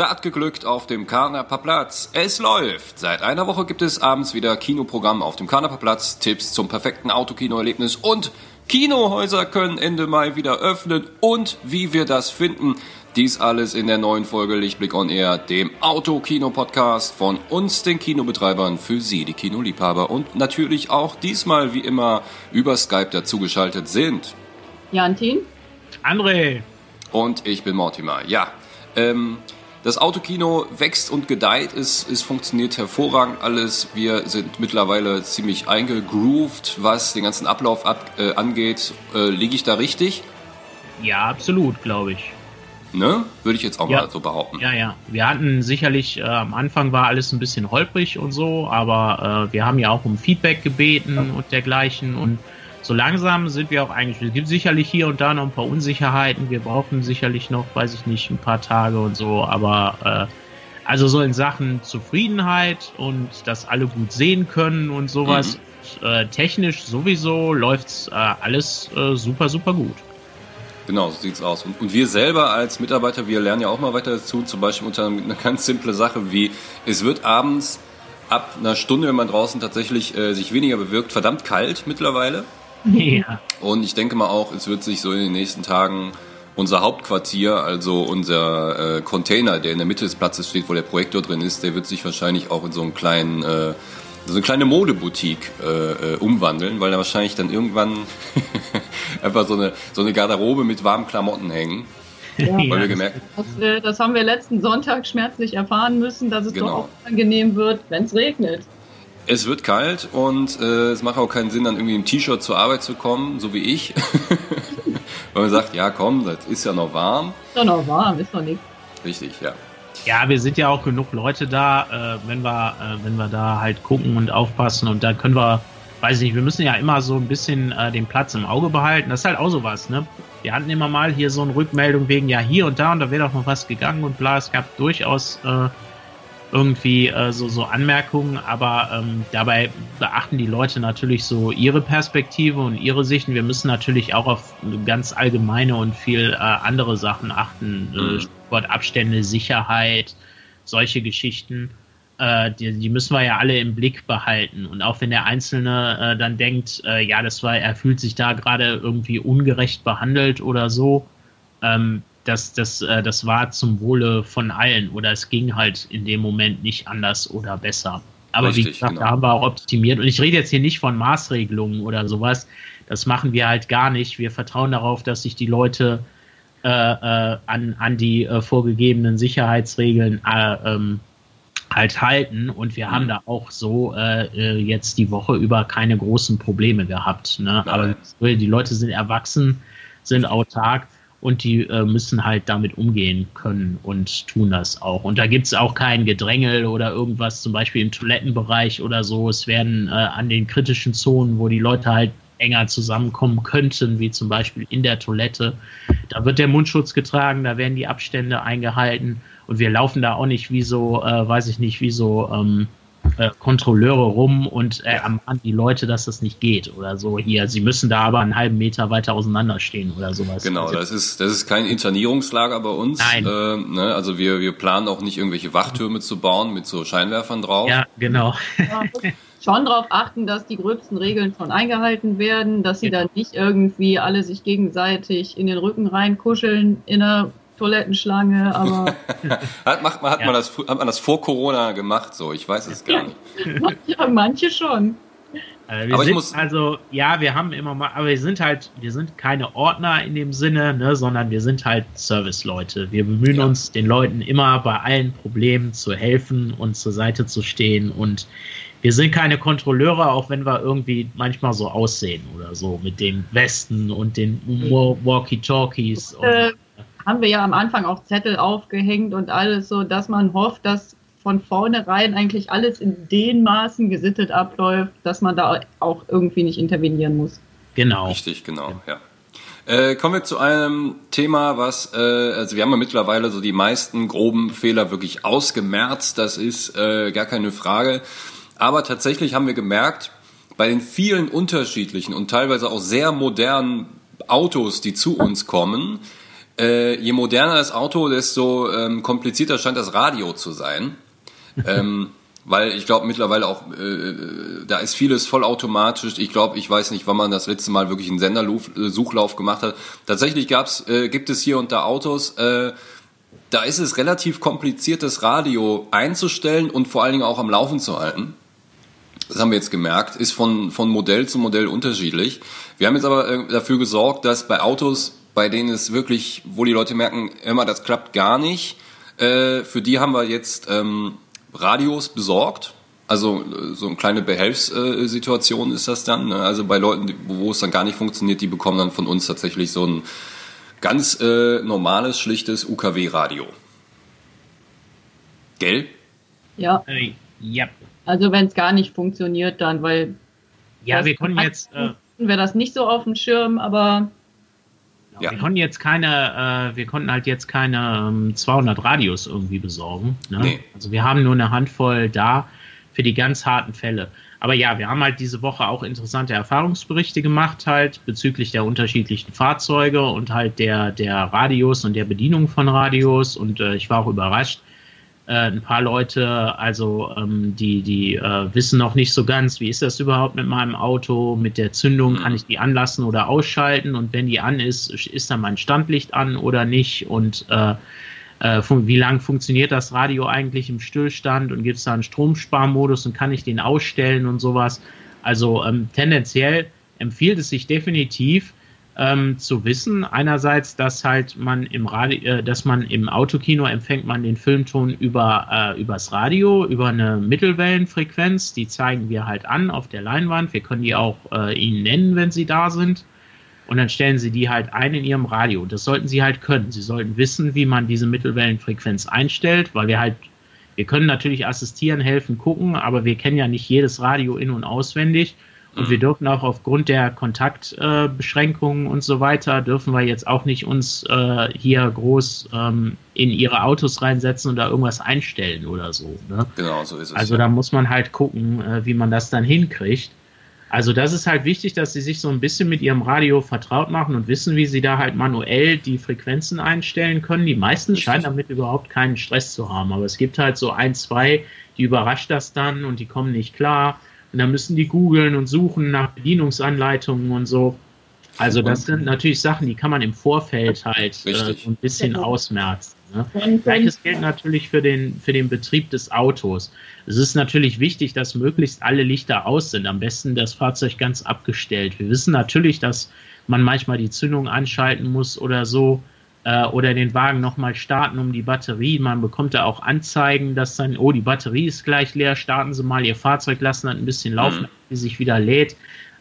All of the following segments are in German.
Start geglückt auf dem Karnaper Platz. Es läuft. Seit einer Woche gibt es abends wieder Kinoprogramm auf dem Karnaper Platz, Tipps zum perfekten Autokinoerlebnis und Kinohäuser können Ende Mai wieder öffnen und wie wir das finden. Dies alles in der neuen Folge Lichtblick on Air, dem Autokino-Podcast von uns, den Kinobetreibern, für Sie, die Kinoliebhaber und natürlich auch diesmal wie immer über Skype dazugeschaltet sind. Jantin. André. Und ich bin Mortimer. Ja, ähm, das Autokino wächst und gedeiht, es, es funktioniert hervorragend alles. Wir sind mittlerweile ziemlich eingegroovt, was den ganzen Ablauf ab, äh, angeht. Äh, Liege ich da richtig? Ja, absolut, glaube ich. Ne? Würde ich jetzt auch ja. mal so behaupten. Ja, ja. Wir hatten sicherlich, äh, am Anfang war alles ein bisschen holprig und so, aber äh, wir haben ja auch um Feedback gebeten ja. und dergleichen und so langsam sind wir auch eigentlich, es gibt sicherlich hier und da noch ein paar Unsicherheiten, wir brauchen sicherlich noch, weiß ich nicht, ein paar Tage und so, aber äh, also so in Sachen Zufriedenheit und dass alle gut sehen können und sowas, mhm. äh, technisch sowieso läuft's äh, alles äh, super, super gut. Genau, so sieht's aus. Und, und, wir selber als Mitarbeiter, wir lernen ja auch mal weiter dazu, zum Beispiel unter eine ganz simple Sache wie, es wird abends ab einer Stunde, wenn man draußen tatsächlich äh, sich weniger bewirkt, verdammt kalt mittlerweile. Ja. Und ich denke mal auch, es wird sich so in den nächsten Tagen unser Hauptquartier, also unser äh, Container, der in der Mitte des Platzes steht, wo der Projektor drin ist, der wird sich wahrscheinlich auch in so einen kleinen, äh, so eine kleine Modeboutique äh, äh umwandeln, weil da wahrscheinlich dann irgendwann einfach so eine, so eine Garderobe mit warmen Klamotten hängen. Ja, weil wir gemerkt das, wir, das haben wir letzten Sonntag schmerzlich erfahren müssen, dass es genau. doch auch unangenehm wird, wenn es regnet. Es wird kalt und äh, es macht auch keinen Sinn, dann irgendwie im T-Shirt zur Arbeit zu kommen, so wie ich. Weil man sagt, ja komm, das ist ja noch warm. Ist doch noch warm, ist doch nichts. Richtig, ja. Ja, wir sind ja auch genug Leute da, äh, wenn wir, äh, wenn wir da halt gucken und aufpassen und da können wir, weiß ich nicht, wir müssen ja immer so ein bisschen äh, den Platz im Auge behalten. Das ist halt auch sowas, ne? Wir hatten immer mal hier so eine Rückmeldung wegen ja hier und da und da wäre doch noch was gegangen und bla, es gab durchaus äh, irgendwie äh, so, so Anmerkungen, aber ähm, dabei beachten die Leute natürlich so ihre Perspektive und ihre Sichten. Wir müssen natürlich auch auf ganz allgemeine und viel äh, andere Sachen achten. Äh, mhm. Stichwort Abstände, Sicherheit, solche Geschichten. Äh, die, die müssen wir ja alle im Blick behalten. Und auch wenn der Einzelne äh, dann denkt, äh, ja, das war, er fühlt sich da gerade irgendwie ungerecht behandelt oder so, ähm, das, das, äh, das war zum Wohle von allen oder es ging halt in dem Moment nicht anders oder besser. Aber Richtig, wie gesagt, genau. da haben wir auch optimiert. Und ich rede jetzt hier nicht von Maßregelungen oder sowas. Das machen wir halt gar nicht. Wir vertrauen darauf, dass sich die Leute äh, äh, an, an die äh, vorgegebenen Sicherheitsregeln äh, ähm, halt halten. Und wir mhm. haben da auch so äh, äh, jetzt die Woche über keine großen Probleme gehabt. Ne? Aber die Leute sind erwachsen, sind autark und die äh, müssen halt damit umgehen können und tun das auch. Und da gibt es auch kein Gedrängel oder irgendwas, zum Beispiel im Toilettenbereich oder so. Es werden äh, an den kritischen Zonen, wo die Leute halt enger zusammenkommen könnten, wie zum Beispiel in der Toilette, da wird der Mundschutz getragen, da werden die Abstände eingehalten und wir laufen da auch nicht wie so, äh, weiß ich nicht, wie so ähm, äh, Kontrolleure rum und äh, ermahnen die Leute, dass das nicht geht oder so hier. Sie müssen da aber einen halben Meter weiter auseinanderstehen oder sowas. Genau, also, das ist das ist kein Internierungslager bei uns. Nein. Äh, ne? Also wir wir planen auch nicht irgendwelche Wachtürme zu bauen mit so Scheinwerfern drauf. Ja, genau. Ja, schon darauf achten, dass die gröbsten Regeln schon eingehalten werden, dass sie ja. dann nicht irgendwie alle sich gegenseitig in den Rücken reinkuscheln in einer Toilettenschlange, aber. hat, macht, hat, ja. man das, hat man das vor Corona gemacht so? Ich weiß es gar nicht. ja, manche schon. Also aber ich muss also ja, wir haben immer mal, aber wir sind halt, wir sind keine Ordner in dem Sinne, ne, sondern wir sind halt Service-Leute. Wir bemühen ja. uns, den Leuten immer bei allen Problemen zu helfen und zur Seite zu stehen und wir sind keine Kontrolleure, auch wenn wir irgendwie manchmal so aussehen oder so mit den Westen und den Walkie-Talkies. Äh, haben wir ja am Anfang auch Zettel aufgehängt und alles so, dass man hofft, dass von vornherein eigentlich alles in den Maßen gesittet abläuft, dass man da auch irgendwie nicht intervenieren muss. Genau. Richtig, genau, ja. Äh, kommen wir zu einem Thema, was, äh, also wir haben ja mittlerweile so die meisten groben Fehler wirklich ausgemerzt, das ist äh, gar keine Frage. Aber tatsächlich haben wir gemerkt, bei den vielen unterschiedlichen und teilweise auch sehr modernen Autos, die zu uns kommen, Äh, je moderner das Auto, desto ähm, komplizierter scheint das Radio zu sein. ähm, weil ich glaube mittlerweile auch, äh, da ist vieles vollautomatisch. Ich glaube, ich weiß nicht, wann man das letzte Mal wirklich einen Sendersuchlauf gemacht hat. Tatsächlich gab's, äh, gibt es hier und da Autos, äh, da ist es relativ kompliziert, das Radio einzustellen und vor allen Dingen auch am Laufen zu halten. Das haben wir jetzt gemerkt, ist von, von Modell zu Modell unterschiedlich. Wir haben jetzt aber äh, dafür gesorgt, dass bei Autos, bei denen es wirklich, wo die Leute merken, immer das klappt gar nicht, äh, für die haben wir jetzt ähm, Radios besorgt. Also äh, so eine kleine Behelfssituation ist das dann. Ne? Also bei Leuten, wo es dann gar nicht funktioniert, die bekommen dann von uns tatsächlich so ein ganz äh, normales, schlichtes UKW-Radio. Gell? Ja. Äh, ja. Also wenn es gar nicht funktioniert, dann, weil Ja, wir konnten jetzt. Äh, wir das nicht so auf dem Schirm, aber ja. Wir konnten jetzt keine, äh, wir konnten halt jetzt keine ähm, 200 Radios irgendwie besorgen. Ne? Nee. Also wir haben nur eine Handvoll da für die ganz harten Fälle. Aber ja, wir haben halt diese Woche auch interessante Erfahrungsberichte gemacht halt bezüglich der unterschiedlichen Fahrzeuge und halt der, der Radios und der Bedienung von Radios und äh, ich war auch überrascht, äh, ein paar Leute, also ähm, die, die äh, wissen noch nicht so ganz, wie ist das überhaupt mit meinem Auto, mit der Zündung, kann ich die anlassen oder ausschalten? Und wenn die an ist, ist dann mein Standlicht an oder nicht? Und äh, äh, wie lang funktioniert das Radio eigentlich im Stillstand? Und gibt es da einen Stromsparmodus und kann ich den ausstellen und sowas. Also ähm, tendenziell empfiehlt es sich definitiv, ähm, zu wissen. Einerseits, dass halt man im Radio, äh, dass man im Autokino empfängt man den Filmton über äh, übers Radio, über eine Mittelwellenfrequenz. Die zeigen wir halt an auf der Leinwand. Wir können die auch äh, Ihnen nennen, wenn sie da sind. Und dann stellen Sie die halt ein in Ihrem Radio. Das sollten Sie halt können. Sie sollten wissen, wie man diese Mittelwellenfrequenz einstellt, weil wir halt wir können natürlich assistieren, helfen, gucken, aber wir kennen ja nicht jedes Radio in- und auswendig. Und mhm. wir dürfen auch aufgrund der Kontaktbeschränkungen äh, und so weiter, dürfen wir jetzt auch nicht uns äh, hier groß ähm, in ihre Autos reinsetzen und da irgendwas einstellen oder so. Ne? Genau, so ist es. Also ja. da muss man halt gucken, äh, wie man das dann hinkriegt. Also das ist halt wichtig, dass sie sich so ein bisschen mit ihrem Radio vertraut machen und wissen, wie sie da halt manuell die Frequenzen einstellen können. Die meisten scheinen damit überhaupt keinen Stress zu haben, aber es gibt halt so ein, zwei, die überrascht das dann und die kommen nicht klar und dann müssen die googeln und suchen nach Bedienungsanleitungen und so. Also das sind natürlich Sachen, die kann man im Vorfeld halt äh, so ein bisschen ausmerzen. Ne? Gleiches gilt natürlich für den, für den Betrieb des Autos. Es ist natürlich wichtig, dass möglichst alle Lichter aus sind. Am besten das Fahrzeug ganz abgestellt. Wir wissen natürlich, dass man manchmal die Zündung anschalten muss oder so äh, oder den Wagen nochmal starten um die Batterie. Man bekommt da auch Anzeigen, dass dann, oh, die Batterie ist gleich leer, starten Sie mal Ihr Fahrzeug, lassen dann ein bisschen laufen, mhm. die sich wieder lädt.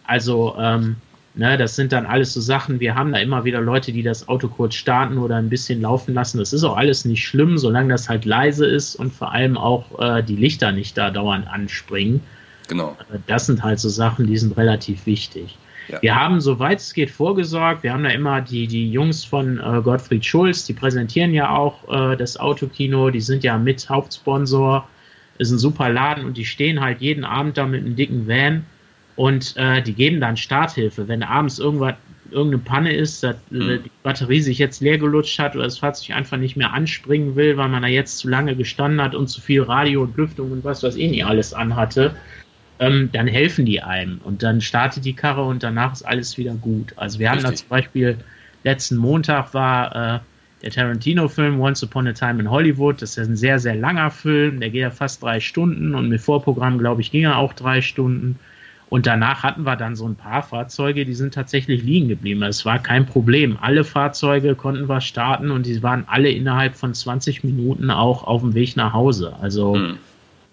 Also, ähm, ne, das sind dann alles so Sachen. Wir haben da immer wieder Leute, die das Auto kurz starten oder ein bisschen laufen lassen. Das ist auch alles nicht schlimm, solange das halt leise ist und vor allem auch äh, die Lichter nicht da dauernd anspringen. Genau. Äh, das sind halt so Sachen, die sind relativ wichtig. Ja. Wir haben, soweit es geht, vorgesorgt. Wir haben da immer die, die Jungs von äh, Gottfried Schulz, die präsentieren ja auch äh, das Autokino, die sind ja mit Hauptsponsor, ist ein super Laden und die stehen halt jeden Abend da mit einem dicken Van und äh, die geben dann Starthilfe. Wenn abends irgendwas, irgendeine Panne ist, dass mhm. die Batterie sich jetzt leer gelutscht hat oder das Fahrzeug einfach nicht mehr anspringen will, weil man da jetzt zu lange gestanden hat und zu viel Radio und Lüftung und was, was eh nicht alles anhatte, ähm, dann helfen die einem und dann startet die Karre und danach ist alles wieder gut. Also wir haben Richtig. da zum Beispiel letzten Montag war äh, der Tarantino-Film Once Upon a Time in Hollywood. Das ist ein sehr, sehr langer Film, der geht ja fast drei Stunden und mit Vorprogramm, glaube ich, ging er auch drei Stunden. Und danach hatten wir dann so ein paar Fahrzeuge, die sind tatsächlich liegen geblieben. Es war kein Problem. Alle Fahrzeuge konnten wir starten und die waren alle innerhalb von 20 Minuten auch auf dem Weg nach Hause. Also mhm.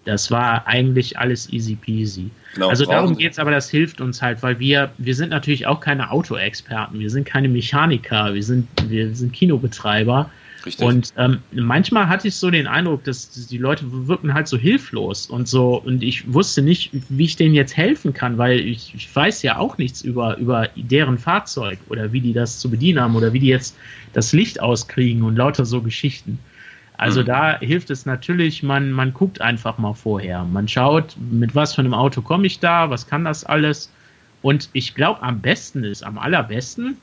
Das war eigentlich alles easy peasy. Genau, also darum geht es aber, das hilft uns halt, weil wir, wir sind natürlich auch keine Autoexperten, wir sind keine Mechaniker, wir sind, wir sind Kinobetreiber. Richtig. Und ähm, manchmal hatte ich so den Eindruck, dass die Leute wirken halt so hilflos und so, und ich wusste nicht, wie ich denen jetzt helfen kann, weil ich, ich weiß ja auch nichts über, über deren Fahrzeug oder wie die das zu bedienen haben oder wie die jetzt das Licht auskriegen und lauter so Geschichten. Also mhm. da hilft es natürlich, man, man guckt einfach mal vorher. Man schaut, mit was für einem Auto komme ich da, was kann das alles. Und ich glaube, am besten ist, am allerbesten,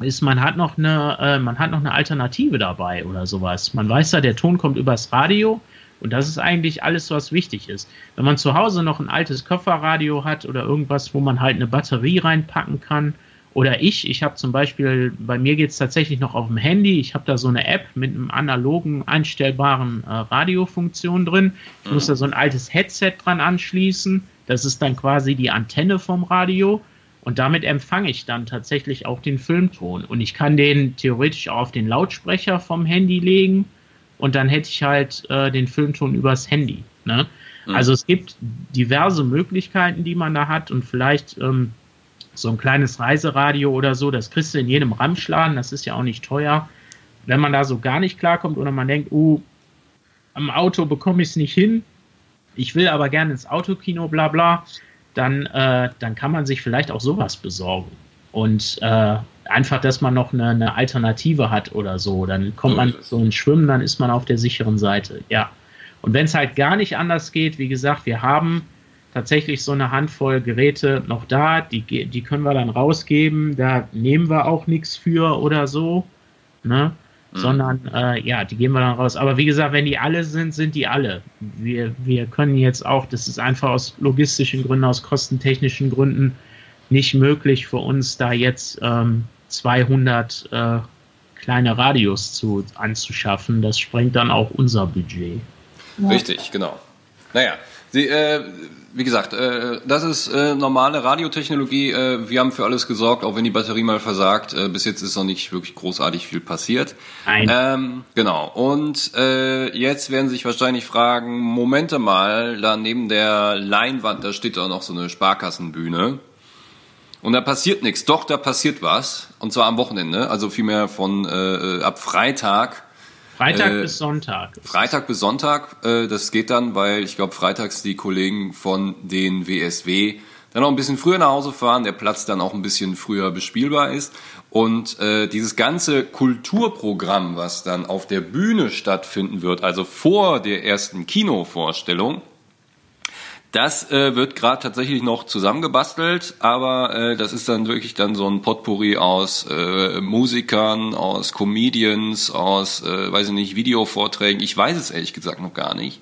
ist, man hat noch eine, äh, man hat noch eine Alternative dabei oder sowas. Man weiß ja, der Ton kommt übers Radio und das ist eigentlich alles, was wichtig ist. Wenn man zu Hause noch ein altes Kofferradio hat oder irgendwas, wo man halt eine Batterie reinpacken kann, oder ich, ich habe zum Beispiel, bei mir geht es tatsächlich noch auf dem Handy, ich habe da so eine App mit einem analogen einstellbaren äh, Radiofunktion drin. Ich mhm. muss da so ein altes Headset dran anschließen. Das ist dann quasi die Antenne vom Radio. Und damit empfange ich dann tatsächlich auch den Filmton. Und ich kann den theoretisch auch auf den Lautsprecher vom Handy legen. Und dann hätte ich halt äh, den Filmton übers Handy. Ne? Mhm. Also es gibt diverse Möglichkeiten, die man da hat. Und vielleicht ähm, so ein kleines Reiseradio oder so, das kriegst du in jedem Ramschladen. Das ist ja auch nicht teuer. Wenn man da so gar nicht klarkommt oder man denkt, uh, am Auto bekomme ich es nicht hin, ich will aber gerne ins Autokino, bla bla, dann, äh, dann kann man sich vielleicht auch sowas besorgen. Und äh, einfach, dass man noch eine, eine, Alternative hat oder so. Dann kommt man so ins Schwimmen, dann ist man auf der sicheren Seite. Ja. Und wenn es halt gar nicht anders geht, wie gesagt, wir haben tatsächlich so eine Handvoll Geräte noch da, die, die können wir dann rausgeben. Da nehmen wir auch nichts für oder so. Ne? Mhm. sondern äh, ja, die gehen wir dann raus. Aber wie gesagt, wenn die alle sind, sind die alle. Wir, wir können jetzt auch, das ist einfach aus logistischen Gründen, aus kostentechnischen Gründen nicht möglich für uns, da jetzt ähm, 200 äh, kleine Radios zu, anzuschaffen. Das sprengt dann auch unser Budget. Ja. Richtig, genau. Naja, Sie, äh, wie gesagt, äh, das ist äh, normale Radiotechnologie. Äh, wir haben für alles gesorgt, auch wenn die Batterie mal versagt. Äh, bis jetzt ist noch nicht wirklich großartig viel passiert. Nein. Ähm, genau. Und äh, jetzt werden Sie sich wahrscheinlich fragen, Momente mal, da neben der Leinwand, da steht da noch so eine Sparkassenbühne. Und da passiert nichts. Doch, da passiert was. Und zwar am Wochenende, also vielmehr von äh, ab Freitag Freitag äh, bis Sonntag. Freitag bis Sonntag, äh, das geht dann, weil ich glaube, freitags die Kollegen von den WSW dann auch ein bisschen früher nach Hause fahren, der Platz dann auch ein bisschen früher bespielbar ist. Und äh, dieses ganze Kulturprogramm, was dann auf der Bühne stattfinden wird, also vor der ersten Kinovorstellung, das äh, wird gerade tatsächlich noch zusammengebastelt, aber äh, das ist dann wirklich dann so ein Potpourri aus äh, Musikern, aus Comedians, aus, äh, weiß ich nicht, Videovorträgen. Ich weiß es ehrlich gesagt noch gar nicht.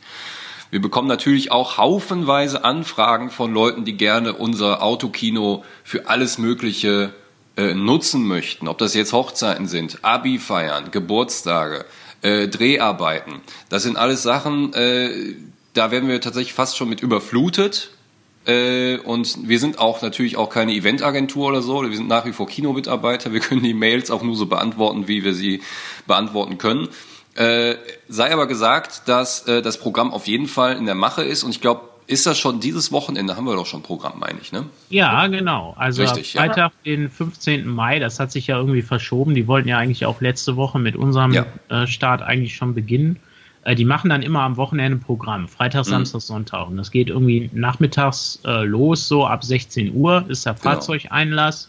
Wir bekommen natürlich auch haufenweise Anfragen von Leuten, die gerne unser Autokino für alles Mögliche äh, nutzen möchten. Ob das jetzt Hochzeiten sind, Abi feiern, Geburtstage, äh, Dreharbeiten. Das sind alles Sachen, äh, da werden wir tatsächlich fast schon mit überflutet. Äh, und wir sind auch natürlich auch keine Eventagentur oder so. Wir sind nach wie vor Kinomitarbeiter. Wir können die Mails auch nur so beantworten, wie wir sie beantworten können. Äh, sei aber gesagt, dass äh, das Programm auf jeden Fall in der Mache ist und ich glaube, ist das schon dieses Wochenende? Haben wir doch schon Programm, meine ich, ne? Ja, genau. Also Richtig, Freitag, ja. den 15. Mai, das hat sich ja irgendwie verschoben. Die wollten ja eigentlich auch letzte Woche mit unserem ja. äh, Start eigentlich schon beginnen. Äh, die machen dann immer am Wochenende Programm, Freitag, mhm. Samstag, Sonntag. Und das geht irgendwie nachmittags äh, los, so ab 16 Uhr ist der genau. Fahrzeugeinlass.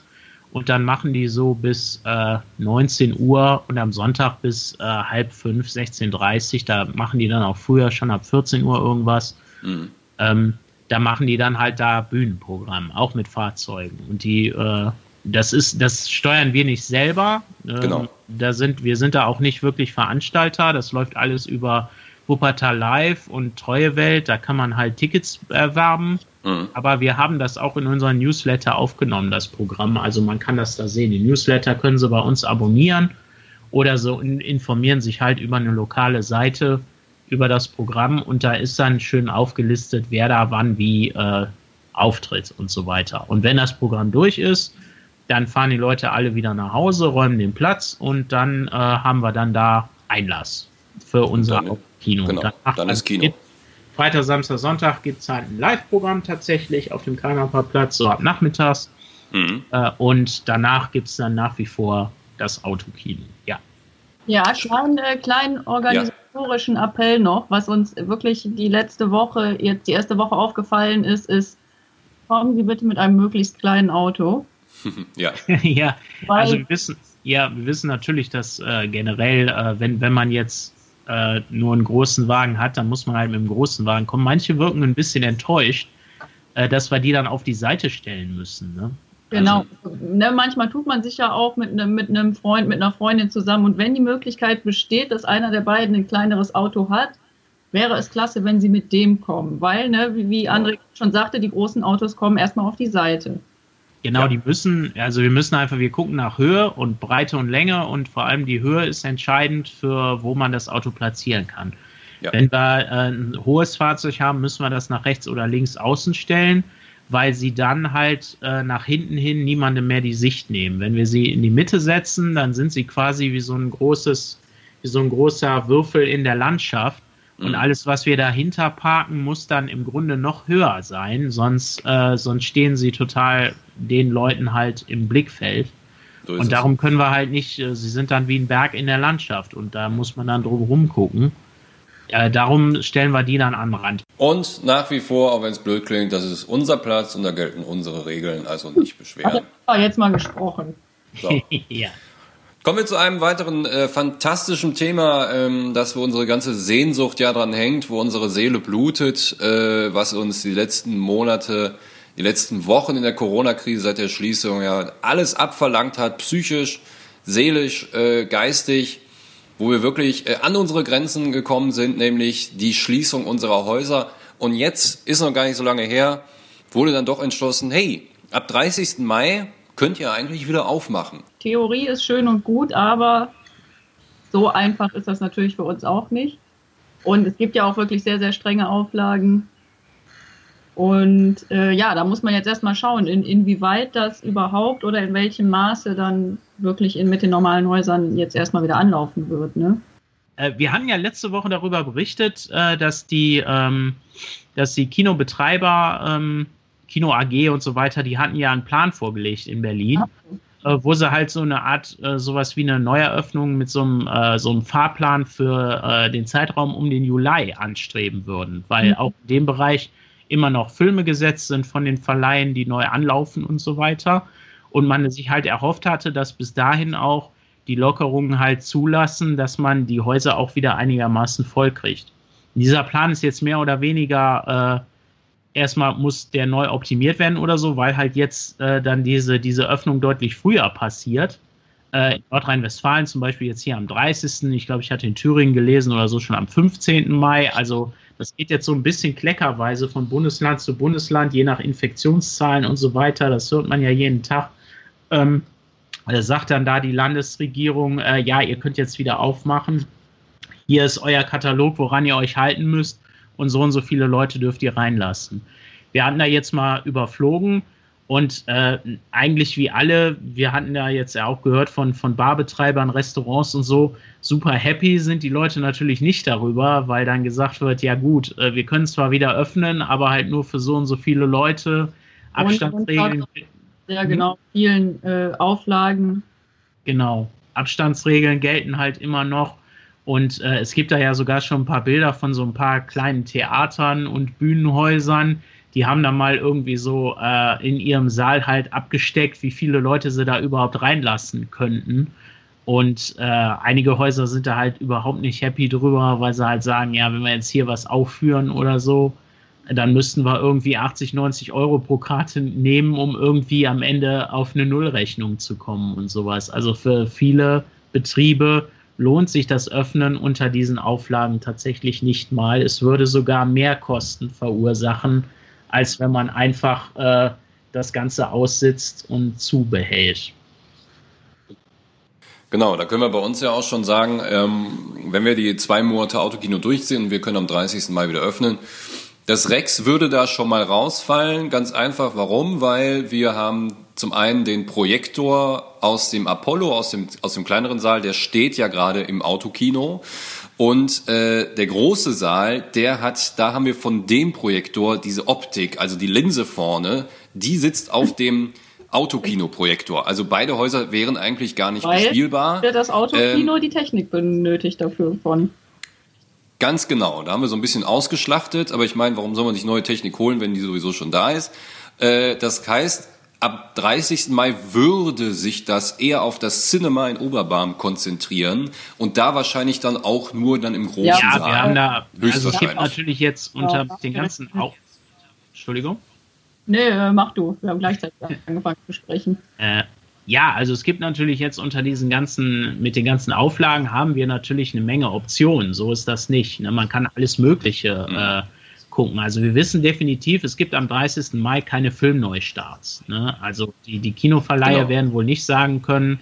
Und dann machen die so bis äh, 19 Uhr und am Sonntag bis äh, halb fünf, 16.30 Da machen die dann auch früher schon ab 14 Uhr irgendwas. Mhm. Ähm, da machen die dann halt da Bühnenprogramm, auch mit Fahrzeugen. Und die äh, das ist, das steuern wir nicht selber. Ähm, genau. Da sind, wir sind da auch nicht wirklich Veranstalter. Das läuft alles über Wuppertal Live und Treue Welt. Da kann man halt Tickets erwerben. Mhm. Aber wir haben das auch in unseren Newsletter aufgenommen, das Programm. Also man kann das da sehen. Die Newsletter können Sie bei uns abonnieren oder so informieren sich halt über eine lokale Seite über das Programm und da ist dann schön aufgelistet, wer da wann wie äh, auftritt und so weiter. Und wenn das Programm durch ist, dann fahren die Leute alle wieder nach Hause, räumen den Platz und dann äh, haben wir dann da Einlass für unser dann, Kino. Genau, dann, dann ist Kino. Freitag, Samstag, Sonntag gibt es halt ein Live-Programm tatsächlich auf dem Karnavalplatz, so ab nachmittags. Mhm. Äh, und danach gibt es dann nach wie vor das Autokino. Ja. Ja, kleinen, äh, kleinen organisatorischen ja. Appell noch, was uns wirklich die letzte Woche, jetzt die erste Woche aufgefallen ist, ist, kommen Sie bitte mit einem möglichst kleinen Auto. ja. ja, also wir wissen, ja, wir wissen natürlich, dass äh, generell, äh, wenn, wenn man jetzt äh, nur einen großen Wagen hat, dann muss man halt mit dem großen Wagen kommen. Manche wirken ein bisschen enttäuscht, äh, dass wir die dann auf die Seite stellen müssen. Ne? Genau. Also, ne, manchmal tut man sich ja auch mit, ne, mit einem Freund, mit einer Freundin zusammen. Und wenn die Möglichkeit besteht, dass einer der beiden ein kleineres Auto hat, wäre es klasse, wenn sie mit dem kommen. Weil, ne, wie, wie André schon sagte, die großen Autos kommen erstmal auf die Seite. Genau, ja. die müssen, also wir müssen einfach, wir gucken nach Höhe und Breite und Länge und vor allem die Höhe ist entscheidend für, wo man das Auto platzieren kann. Ja. Wenn wir äh, ein hohes Fahrzeug haben, müssen wir das nach rechts oder links außen stellen weil sie dann halt äh, nach hinten hin niemandem mehr die Sicht nehmen. Wenn wir sie in die Mitte setzen, dann sind sie quasi wie so ein großes, wie so ein großer Würfel in der Landschaft. Und mhm. alles, was wir dahinter parken, muss dann im Grunde noch höher sein, sonst, äh, sonst stehen sie total den Leuten halt im Blickfeld. So und darum können wir halt nicht, äh, sie sind dann wie ein Berg in der Landschaft und da muss man dann drum rumgucken. Äh, darum stellen wir die dann an den Rand. Und nach wie vor, auch wenn es blöd klingt, das ist unser Platz und da gelten unsere Regeln, also nicht beschweren. Jetzt mal gesprochen. So. ja. Kommen wir zu einem weiteren äh, fantastischen Thema, ähm, dass wo unsere ganze Sehnsucht ja dran hängt, wo unsere Seele blutet, äh, was uns die letzten Monate, die letzten Wochen in der Corona-Krise seit der Schließung ja alles abverlangt hat, psychisch, seelisch, äh, geistig wo wir wirklich äh, an unsere Grenzen gekommen sind, nämlich die Schließung unserer Häuser. Und jetzt ist noch gar nicht so lange her, wurde dann doch entschlossen, hey, ab 30. Mai könnt ihr eigentlich wieder aufmachen. Theorie ist schön und gut, aber so einfach ist das natürlich für uns auch nicht. Und es gibt ja auch wirklich sehr, sehr strenge Auflagen. Und äh, ja, da muss man jetzt erstmal schauen, in, inwieweit das überhaupt oder in welchem Maße dann wirklich in, mit den normalen Häusern jetzt erstmal wieder anlaufen wird. Ne? Äh, wir hatten ja letzte Woche darüber berichtet, äh, dass, die, ähm, dass die Kinobetreiber, ähm, Kino AG und so weiter, die hatten ja einen Plan vorgelegt in Berlin. Okay. Äh, wo sie halt so eine Art, äh, sowas wie eine Neueröffnung mit so einem, äh, so einem Fahrplan für den Zeitraum um den Juli anstreben würden, weil mhm. auch in dem Bereich immer noch Filme gesetzt sind von den Verleihen, die neu anlaufen und so weiter. Und man sich halt erhofft hatte, dass bis dahin auch die Lockerungen halt zulassen, dass man die Häuser auch wieder einigermaßen voll kriegt. Dieser Plan ist jetzt mehr oder weniger äh, erstmal muss der neu optimiert werden oder so, weil halt jetzt äh, dann diese, diese Öffnung deutlich früher passiert. Äh, in Nordrhein-Westfalen zum Beispiel jetzt hier am 30. Ich glaube, ich hatte in Thüringen gelesen oder so schon am 15. Mai. Also das geht jetzt so ein bisschen kleckerweise von Bundesland zu Bundesland, je nach Infektionszahlen und so weiter. Das hört man ja jeden Tag. Ähm, da sagt dann da die Landesregierung, äh, ja, ihr könnt jetzt wieder aufmachen. Hier ist euer Katalog, woran ihr euch halten müsst. Und so und so viele Leute dürft ihr reinlassen. Wir hatten da jetzt mal überflogen und äh, eigentlich wie alle, wir hatten ja jetzt ja auch gehört von, von Barbetreibern, Restaurants und so, super happy sind die Leute natürlich nicht darüber, weil dann gesagt wird, ja gut, äh, wir können zwar wieder öffnen, aber halt nur für so und so viele Leute, Abstandsregeln. Ja, genau, vielen äh, Auflagen. Genau, Abstandsregeln gelten halt immer noch. Und äh, es gibt da ja sogar schon ein paar Bilder von so ein paar kleinen Theatern und Bühnenhäusern, die haben dann mal irgendwie so äh, in ihrem Saal halt abgesteckt, wie viele Leute sie da überhaupt reinlassen könnten. Und äh, einige Häuser sind da halt überhaupt nicht happy drüber, weil sie halt sagen, ja, wenn wir jetzt hier was aufführen oder so, dann müssten wir irgendwie 80, 90 Euro pro Karte nehmen, um irgendwie am Ende auf eine Nullrechnung zu kommen und sowas. Also für viele Betriebe lohnt sich das Öffnen unter diesen Auflagen tatsächlich nicht mal. Es würde sogar mehr Kosten verursachen, als wenn man einfach äh, das Ganze aussitzt und zubehält. Genau, da können wir bei uns ja auch schon sagen, ähm, wenn wir die zwei Monate Autokino durchziehen und wir können am 30. Mai wieder öffnen, das Rex würde da schon mal rausfallen. Ganz einfach, warum? Weil wir haben zum einen den Projektor aus dem Apollo, aus dem, aus dem kleineren Saal, der steht ja gerade im Autokino. Und äh, der große Saal, der hat, da haben wir von dem Projektor diese Optik, also die Linse vorne, die sitzt auf dem Autokino-Projektor. Also beide Häuser wären eigentlich gar nicht Weil bespielbar. Das Autokino ähm, die Technik benötigt dafür von. Ganz genau. Da haben wir so ein bisschen ausgeschlachtet, aber ich meine, warum soll man sich neue Technik holen, wenn die sowieso schon da ist? Äh, das heißt, ab 30. Mai würde sich das eher auf das Cinema in Oberbarm konzentrieren und da wahrscheinlich dann auch nur dann im großen ja, Saal. Ja, wir haben da, also es gibt natürlich jetzt unter ja, den ganzen auch, Entschuldigung. Nee, äh, mach du. Wir haben gleichzeitig angefangen zu sprechen. Äh, ja, also es gibt natürlich jetzt unter diesen ganzen, mit den ganzen Auflagen haben wir natürlich eine Menge Optionen. So ist das nicht. Ne? Man kann alles Mögliche mhm. äh, gucken. Also wir wissen definitiv, es gibt am 30. Mai keine Filmneustarts. Ne? Also die, die Kinoverleiher genau. werden wohl nicht sagen können,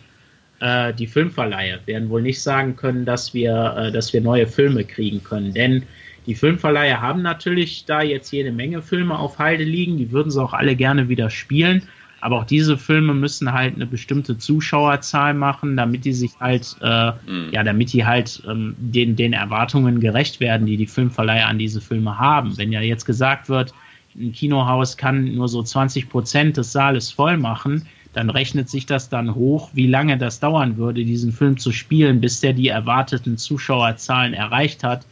äh, die Filmverleiher werden wohl nicht sagen können, dass wir, äh, dass wir neue Filme kriegen können. Denn die Filmverleiher haben natürlich da jetzt jede Menge Filme auf Halde liegen, die würden sie auch alle gerne wieder spielen. Aber auch diese Filme müssen halt eine bestimmte Zuschauerzahl machen, damit die sich halt, äh, mhm. ja, damit die halt ähm, den, den Erwartungen gerecht werden, die die Filmverleiher an diese Filme haben. Wenn ja jetzt gesagt wird, ein Kinohaus kann nur so 20 Prozent des Saales voll machen, dann rechnet sich das dann hoch, wie lange das dauern würde, diesen Film zu spielen, bis der die erwarteten Zuschauerzahlen erreicht hat,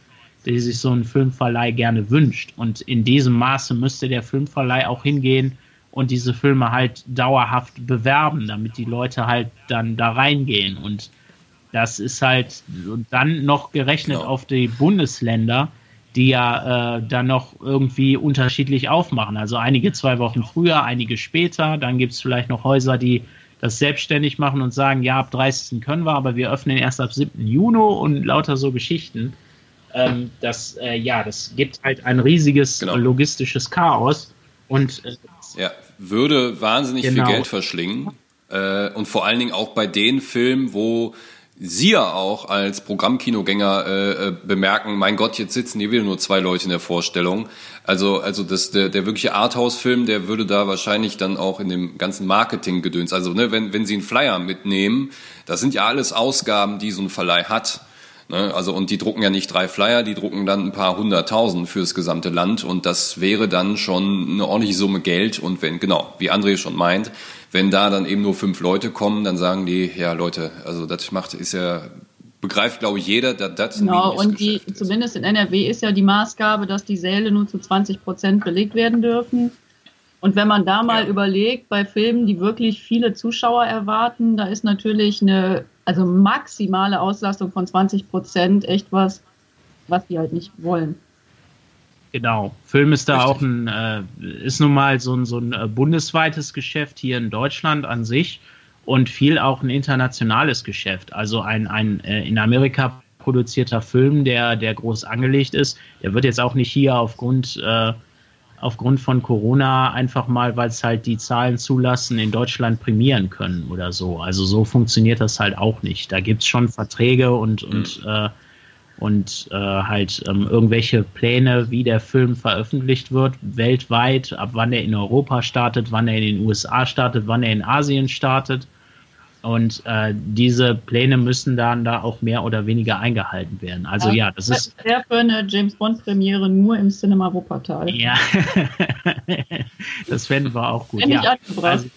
die sich so ein Filmverleih gerne wünscht. Und in diesem Maße müsste der Filmverleih auch hingehen und diese Filme halt dauerhaft bewerben, damit die Leute halt dann da reingehen. Und das ist halt und dann noch gerechnet genau. auf die Bundesländer, die ja äh, dann noch irgendwie unterschiedlich aufmachen. Also einige zwei Wochen früher, einige später. Dann gibt es vielleicht noch Häuser, die das selbstständig machen und sagen, ja, ab 30. können wir, aber wir öffnen erst ab 7. Juni und lauter so Geschichten. Ähm, das, äh, ja, das gibt halt ein riesiges genau. logistisches Chaos. Und äh, ja, würde wahnsinnig genau. viel Geld verschlingen. Äh, und vor allen Dingen auch bei den Filmen, wo Sie ja auch als Programmkinogänger äh, äh, bemerken, mein Gott, jetzt sitzen hier wieder nur zwei Leute in der Vorstellung. Also, also das, der, der wirkliche Arthouse-Film, der würde da wahrscheinlich dann auch in dem ganzen Marketing-Gedöns, also ne, wenn, wenn Sie einen Flyer mitnehmen, das sind ja alles Ausgaben, die so ein Verleih hat. Ne? Also und die drucken ja nicht drei Flyer, die drucken dann ein paar hunderttausend fürs gesamte Land und das wäre dann schon eine ordentliche Summe Geld und wenn, genau, wie André schon meint, wenn da dann eben nur fünf Leute kommen, dann sagen die, ja Leute, also das macht, ist ja, begreift glaube ich jeder, dass das Genau, und die, ist. zumindest in NRW ist ja die Maßgabe, dass die Säle nur zu 20 Prozent belegt werden dürfen. Und wenn man da mal ja. überlegt, bei Filmen, die wirklich viele Zuschauer erwarten, da ist natürlich eine also maximale Auslastung von 20 Prozent echt was, was die halt nicht wollen. Genau. Film ist da Richtig. auch ein, äh, ist nun mal so ein, so ein äh, bundesweites Geschäft hier in Deutschland an sich und viel auch ein internationales Geschäft. Also ein, ein äh, in Amerika produzierter Film, der, der groß angelegt ist, der wird jetzt auch nicht hier aufgrund äh, aufgrund von Corona einfach mal, weil es halt die Zahlen zulassen, in Deutschland prämieren können oder so. Also so funktioniert das halt auch nicht. Da gibt es schon Verträge und, mhm. und, äh, und äh, halt ähm, irgendwelche Pläne, wie der Film veröffentlicht wird, weltweit, ab wann er in Europa startet, wann er in den USA startet, wann er in Asien startet. Und äh, diese Pläne müssen dann da auch mehr oder weniger eingehalten werden. Also ja, ja das ist. Wäre für eine James Bond Premiere nur im Cinema Wuppertal. Ja, das fänden wir auch gut. Ja. Also,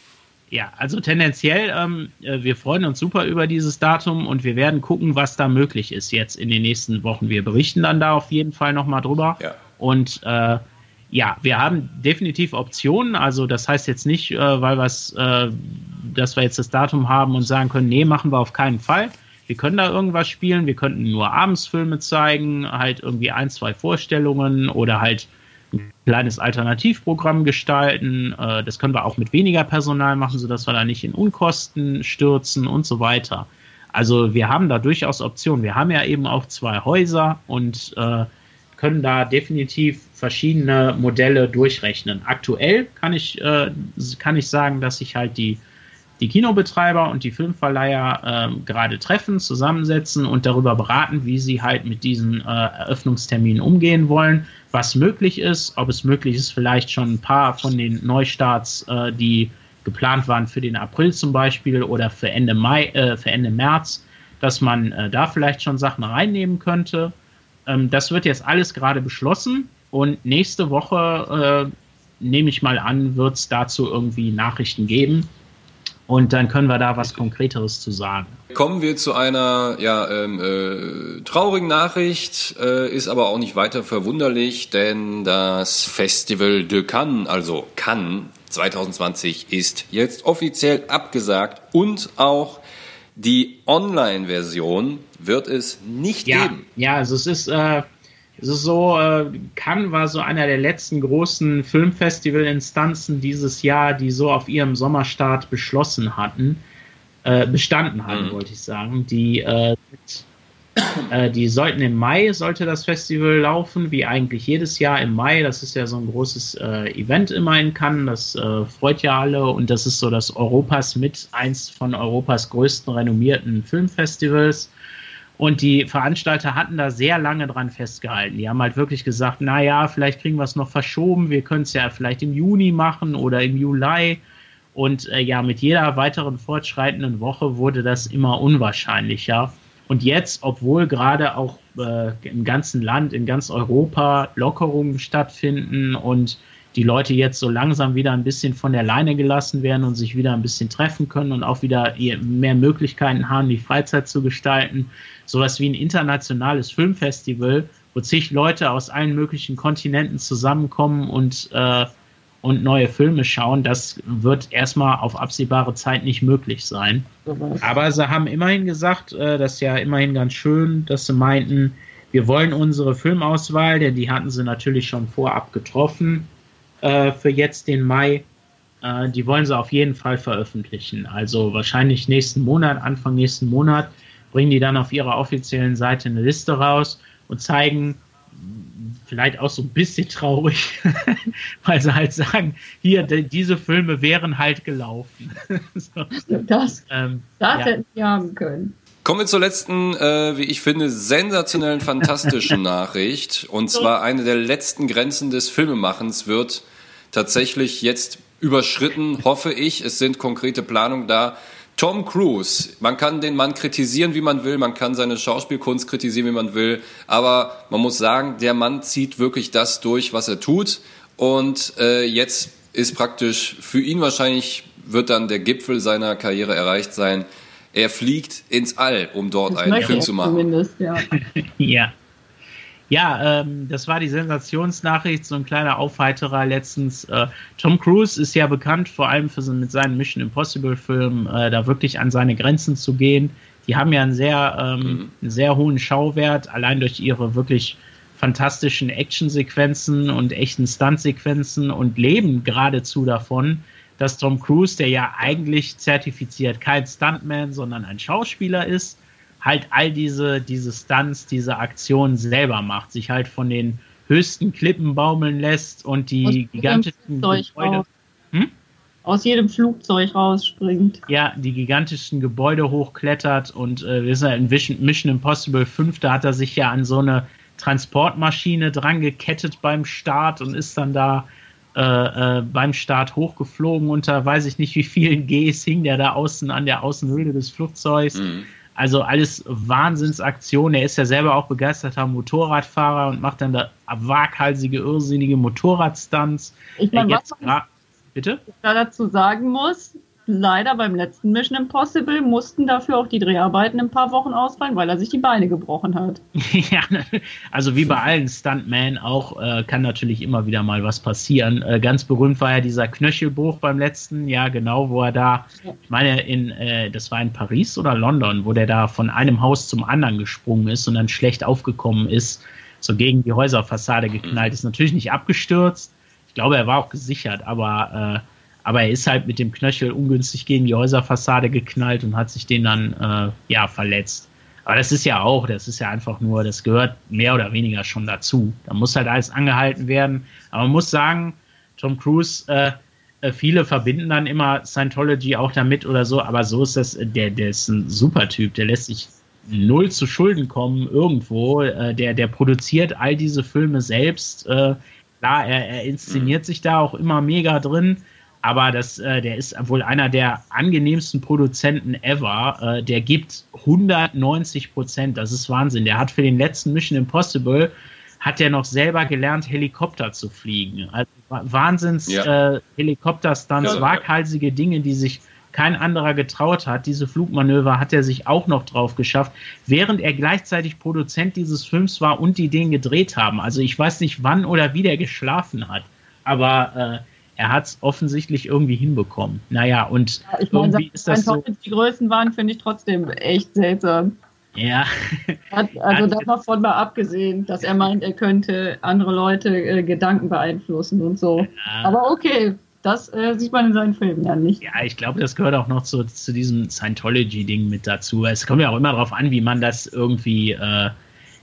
ja, also tendenziell, ähm, äh, wir freuen uns super über dieses Datum und wir werden gucken, was da möglich ist jetzt in den nächsten Wochen. Wir berichten dann da auf jeden Fall nochmal drüber. Ja. Und äh, ja, wir haben definitiv Optionen. Also das heißt jetzt nicht, äh, weil was, äh, dass wir jetzt das Datum haben und sagen können, nee, machen wir auf keinen Fall. Wir können da irgendwas spielen. Wir könnten nur Abendsfilme zeigen, halt irgendwie ein, zwei Vorstellungen oder halt ein kleines Alternativprogramm gestalten. Äh, das können wir auch mit weniger Personal machen, sodass wir da nicht in Unkosten stürzen und so weiter. Also wir haben da durchaus Optionen. Wir haben ja eben auch zwei Häuser und äh, können da definitiv verschiedene Modelle durchrechnen. Aktuell kann ich, äh, kann ich sagen, dass sich halt die, die Kinobetreiber und die Filmverleiher äh, gerade treffen, zusammensetzen und darüber beraten, wie sie halt mit diesen äh, Eröffnungsterminen umgehen wollen, was möglich ist, ob es möglich ist, vielleicht schon ein paar von den Neustarts, äh, die geplant waren für den April zum Beispiel oder für Ende Mai, äh, für Ende März, dass man äh, da vielleicht schon Sachen reinnehmen könnte ähm, das wird jetzt alles gerade beschlossen und nächste Woche, äh, nehme ich mal an, wird es dazu irgendwie Nachrichten geben. Und dann können wir da was Konkreteres zu sagen. Kommen wir zu einer ja, ähm, äh, traurigen Nachricht, äh, ist aber auch nicht weiter verwunderlich, denn das Festival de Cannes, also Cannes 2020, ist jetzt offiziell abgesagt und auch die Online-Version wird es nicht ja, geben. Ja, also es ist, äh, es ist so, äh, Cannes war so einer der letzten großen Filmfestival-Instanzen dieses Jahr, die so auf ihrem Sommerstart beschlossen hatten, äh, bestanden hatten, mhm. wollte ich sagen. Die, äh, äh, die sollten im Mai, sollte das Festival laufen, wie eigentlich jedes Jahr im Mai. Das ist ja so ein großes äh, Event immer in Cannes, das äh, freut ja alle und das ist so das Europas mit eins von Europas größten renommierten Filmfestivals. Und die Veranstalter hatten da sehr lange dran festgehalten. Die haben halt wirklich gesagt, naja, vielleicht kriegen wir es noch verschoben, wir können es ja vielleicht im Juni machen oder im Juli. Und äh, ja, mit jeder weiteren fortschreitenden Woche wurde das immer unwahrscheinlicher. Und jetzt, obwohl gerade auch äh, im ganzen Land, in ganz Europa Lockerungen stattfinden und die Leute jetzt so langsam wieder ein bisschen von der Leine gelassen werden und sich wieder ein bisschen treffen können und auch wieder mehr Möglichkeiten haben, die Freizeit zu gestalten. Sowas wie ein internationales Filmfestival, wo zig Leute aus allen möglichen Kontinenten zusammenkommen und, äh, und neue Filme schauen, das wird erstmal auf absehbare Zeit nicht möglich sein. Aber sie haben immerhin gesagt, äh, das ist ja immerhin ganz schön, dass sie meinten, wir wollen unsere Filmauswahl, denn die hatten sie natürlich schon vorab getroffen äh, für jetzt den Mai. Äh, die wollen sie auf jeden Fall veröffentlichen. Also wahrscheinlich nächsten Monat, Anfang nächsten Monat, bringen die dann auf ihrer offiziellen Seite eine Liste raus und zeigen, vielleicht auch so ein bisschen traurig, weil sie halt sagen, hier, diese Filme wären halt gelaufen. so. Das, ähm, das ja. hätten wir haben können. Kommen wir zur letzten, äh, wie ich finde, sensationellen, fantastischen Nachricht. Und zwar eine der letzten Grenzen des Filmemachens wird tatsächlich jetzt überschritten, hoffe ich. Es sind konkrete Planungen da. Tom Cruise, man kann den Mann kritisieren, wie man will, man kann seine Schauspielkunst kritisieren, wie man will, aber man muss sagen, der Mann zieht wirklich das durch, was er tut. Und äh, jetzt ist praktisch für ihn wahrscheinlich, wird dann der Gipfel seiner Karriere erreicht sein. Er fliegt ins All, um dort das einen Film zu machen. Zumindest, ja. ja. Ja, ähm, das war die Sensationsnachricht, so ein kleiner Aufheiterer letztens. Äh, Tom Cruise ist ja bekannt, vor allem für, mit seinen Mission Impossible Filmen, äh, da wirklich an seine Grenzen zu gehen. Die haben ja einen sehr, ähm, mhm. einen sehr hohen Schauwert, allein durch ihre wirklich fantastischen Actionsequenzen und echten Stuntsequenzen und leben geradezu davon, dass Tom Cruise, der ja eigentlich zertifiziert kein Stuntman, sondern ein Schauspieler ist, halt all diese, diese Stunts, diese Aktionen selber macht, sich halt von den höchsten Klippen baumeln lässt und die gigantischen Gebäude. Hm? Aus jedem Flugzeug rausspringt. Ja, die gigantischen Gebäude hochklettert und äh, wir sind ja in Mission Impossible 5, da hat er sich ja an so eine Transportmaschine dran gekettet beim Start und ist dann da äh, äh, beim Start hochgeflogen unter weiß ich nicht wie vielen Gs hing der da außen an der Außenhülle des Flugzeugs. Mhm. Also alles Wahnsinnsaktion. Er ist ja selber auch begeisterter Motorradfahrer und macht dann da waghalsige, irrsinnige Motorradstunts. Ich meine, was man bitte? da dazu sagen muss, leider beim letzten Mission Impossible mussten dafür auch die Dreharbeiten ein paar Wochen ausfallen, weil er sich die Beine gebrochen hat. ja, also wie bei allen Stuntmen auch äh, kann natürlich immer wieder mal was passieren. Äh, ganz berühmt war ja dieser Knöchelbruch beim letzten, ja genau, wo er da, ich meine, in, äh, das war in Paris oder London, wo der da von einem Haus zum anderen gesprungen ist und dann schlecht aufgekommen ist, so gegen die Häuserfassade geknallt ist. Natürlich nicht abgestürzt. Ich glaube, er war auch gesichert, aber äh, aber er ist halt mit dem Knöchel ungünstig gegen die Häuserfassade geknallt und hat sich den dann äh, ja verletzt. Aber das ist ja auch, das ist ja einfach nur, das gehört mehr oder weniger schon dazu. Da muss halt alles angehalten werden. Aber man muss sagen, Tom Cruise, äh, äh viele verbinden dann immer Scientology auch damit oder so, aber so ist das, der, der ist ein super Typ, der lässt sich null zu Schulden kommen irgendwo. Äh, der, der produziert all diese Filme selbst. Äh, klar, er, er inszeniert mhm. sich da auch immer mega drin aber das, äh, der ist wohl einer der angenehmsten Produzenten ever. Äh, der gibt 190 Prozent. Das ist Wahnsinn. Der hat für den letzten Mission Impossible hat er noch selber gelernt, Helikopter zu fliegen. Also Wahnsinns ja. äh, Helikopterstunts, ja, waghalsige Dinge, die sich kein anderer getraut hat. Diese Flugmanöver hat er sich auch noch drauf geschafft, während er gleichzeitig Produzent dieses Films war und die den gedreht haben. Also ich weiß nicht, wann oder wie der geschlafen hat. Aber äh, er hat es offensichtlich irgendwie hinbekommen. Naja, und ja, ich meine, irgendwie ist das so. Die Größen waren, finde ich trotzdem echt seltsam. Ja. Hat, also davon mal abgesehen, dass er meint, er könnte andere Leute äh, Gedanken beeinflussen und so. Ja. Aber okay, das äh, sieht man in seinen Filmen ja nicht. Ja, ich glaube, das gehört auch noch zu, zu diesem Scientology-Ding mit dazu. Es kommt ja auch immer darauf an, wie man das irgendwie, äh,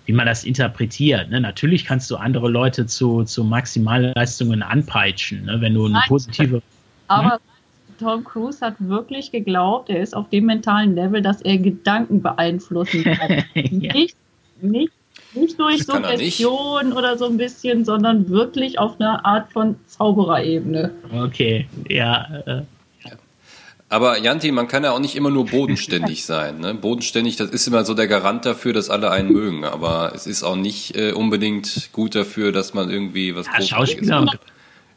wie man das interpretiert. Ne? Natürlich kannst du andere Leute zu, zu Maximalleistungen anpeitschen, ne? wenn du eine Nein, positive. Aber hm? Tom Cruise hat wirklich geglaubt, er ist auf dem mentalen Level, dass er Gedanken beeinflussen kann. ja. Nicht, nicht, nicht durch Suggestion oder so ein bisschen, sondern wirklich auf einer Art von Zaubererebene. Okay, ja. Äh. Aber Janti, man kann ja auch nicht immer nur bodenständig sein. Ne? Bodenständig, das ist immer so der Garant dafür, dass alle einen mögen. Aber es ist auch nicht äh, unbedingt gut dafür, dass man irgendwie was ja, Schauspieler macht.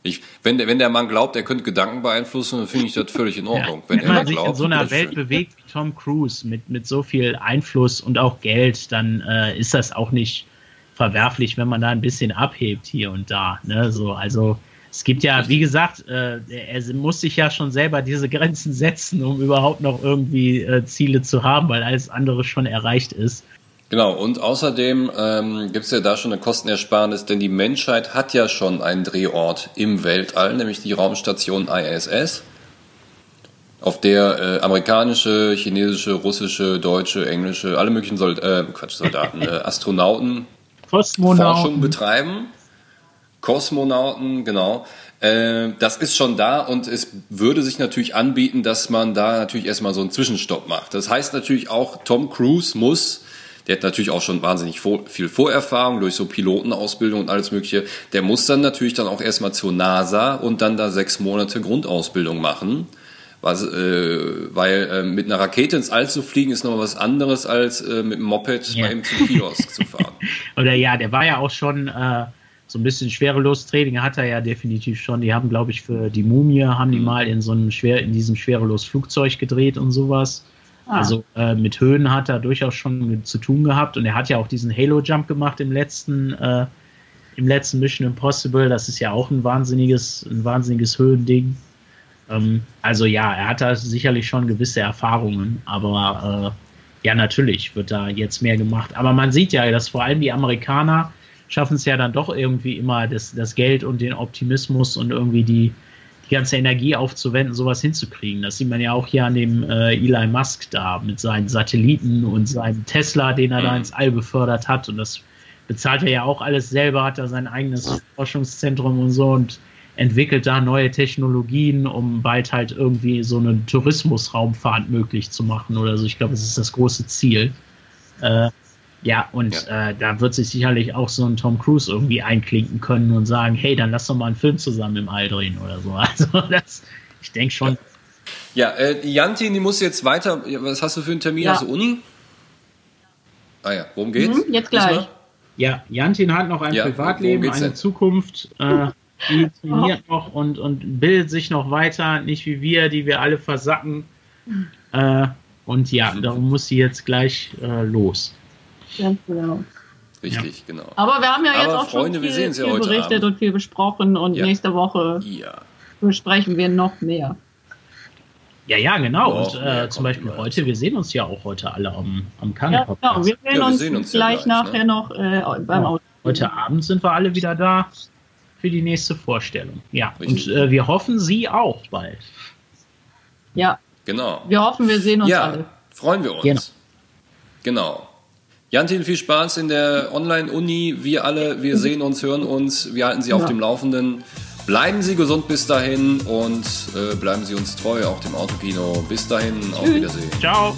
Ich, wenn, der, wenn der Mann glaubt, er könnte Gedanken beeinflussen, dann finde ich das völlig in Ordnung. Ja, wenn, wenn man sich glaubt, in so einer Welt schön. bewegt wie Tom Cruise mit, mit so viel Einfluss und auch Geld, dann äh, ist das auch nicht verwerflich, wenn man da ein bisschen abhebt hier und da. Ne? So, also es gibt ja, wie gesagt, äh, er muss sich ja schon selber diese Grenzen setzen, um überhaupt noch irgendwie äh, Ziele zu haben, weil alles andere schon erreicht ist. Genau, und außerdem ähm, gibt es ja da schon eine Kostenersparnis, denn die Menschheit hat ja schon einen Drehort im Weltall, nämlich die Raumstation ISS, auf der äh, amerikanische, chinesische, russische, deutsche, englische, alle möglichen Sold äh, Quatsch, Soldaten, äh, Astronauten Forschung betreiben. Kosmonauten, genau. Äh, das ist schon da und es würde sich natürlich anbieten, dass man da natürlich erstmal so einen Zwischenstopp macht. Das heißt natürlich auch, Tom Cruise muss der hat natürlich auch schon wahnsinnig viel Vorerfahrung durch so Pilotenausbildung und alles Mögliche. Der muss dann natürlich dann auch erstmal zur NASA und dann da sechs Monate Grundausbildung machen. Was, äh, weil äh, mit einer Rakete ins All zu fliegen ist noch was anderes als äh, mit einem Moped ja. mal eben zum Kiosk zu fahren. Oder ja, der war ja auch schon äh, so ein bisschen Schwerelos-Training hat er ja definitiv schon. Die haben, glaube ich, für die Mumie haben die mhm. mal in so einem schwer in diesem schwerelos Flugzeug gedreht und sowas. Ah. Also äh, mit Höhen hat er durchaus schon zu tun gehabt und er hat ja auch diesen Halo-Jump gemacht im letzten, äh, im letzten Mission Impossible. Das ist ja auch ein wahnsinniges, ein wahnsinniges Höhending. Ähm, also ja, er hat da sicherlich schon gewisse Erfahrungen, aber äh, ja, natürlich wird da jetzt mehr gemacht. Aber man sieht ja, dass vor allem die Amerikaner schaffen es ja dann doch irgendwie immer, das, das Geld und den Optimismus und irgendwie die, die ganze Energie aufzuwenden, sowas hinzukriegen. Das sieht man ja auch hier an dem äh, Elon Musk da mit seinen Satelliten und seinem Tesla, den er mhm. da ins All befördert hat. Und das bezahlt er ja auch alles selber, hat er sein eigenes Forschungszentrum und so und entwickelt da neue Technologien, um bald halt irgendwie so eine Tourismusraumfahrt möglich zu machen oder so. Ich glaube, das ist das große Ziel. Äh, ja, und ja. Äh, da wird sich sicherlich auch so ein Tom Cruise irgendwie einklinken können und sagen, hey, dann lass doch mal einen Film zusammen im All drehen oder so. Also das, ich denke schon. Ja, ja äh, Jantin, die muss jetzt weiter. Was hast du für einen Termin? Ja. Hast du Uni? Ah ja, worum geht's? Mhm, jetzt gleich. Ja, Jantin hat noch ein ja, Privatleben, eine denn? Zukunft. Äh, die trainiert noch und, und bildet sich noch weiter, nicht wie wir, die wir alle versacken. Äh, und ja, darum muss sie jetzt gleich äh, los. Ganz genau. Richtig, ja. genau. Aber wir haben ja jetzt Aber auch Freunde, schon viel, viel berichtet Abend. und viel besprochen und ja. nächste Woche ja. besprechen wir noch mehr. Ja, ja, genau. Noch und äh, zum Beispiel heute, also. wir sehen uns ja auch heute alle am, am Ja, genau. Wir sehen, uns, wir sehen uns gleich, gleich ne? nachher ne? noch äh, beim Auto. Heute Abend sind wir alle wieder da für die nächste Vorstellung. Ja, Richtig. und äh, wir hoffen, Sie auch bald. Ja. Genau. Wir hoffen, wir sehen uns ja, alle. Freuen wir uns. Genau. genau. Jantin, viel Spaß in der Online-Uni. Wir alle, wir sehen uns, hören uns, wir halten Sie ja. auf dem Laufenden. Bleiben Sie gesund bis dahin und äh, bleiben Sie uns treu, auch dem Autokino. Bis dahin, auf Wiedersehen. Ciao.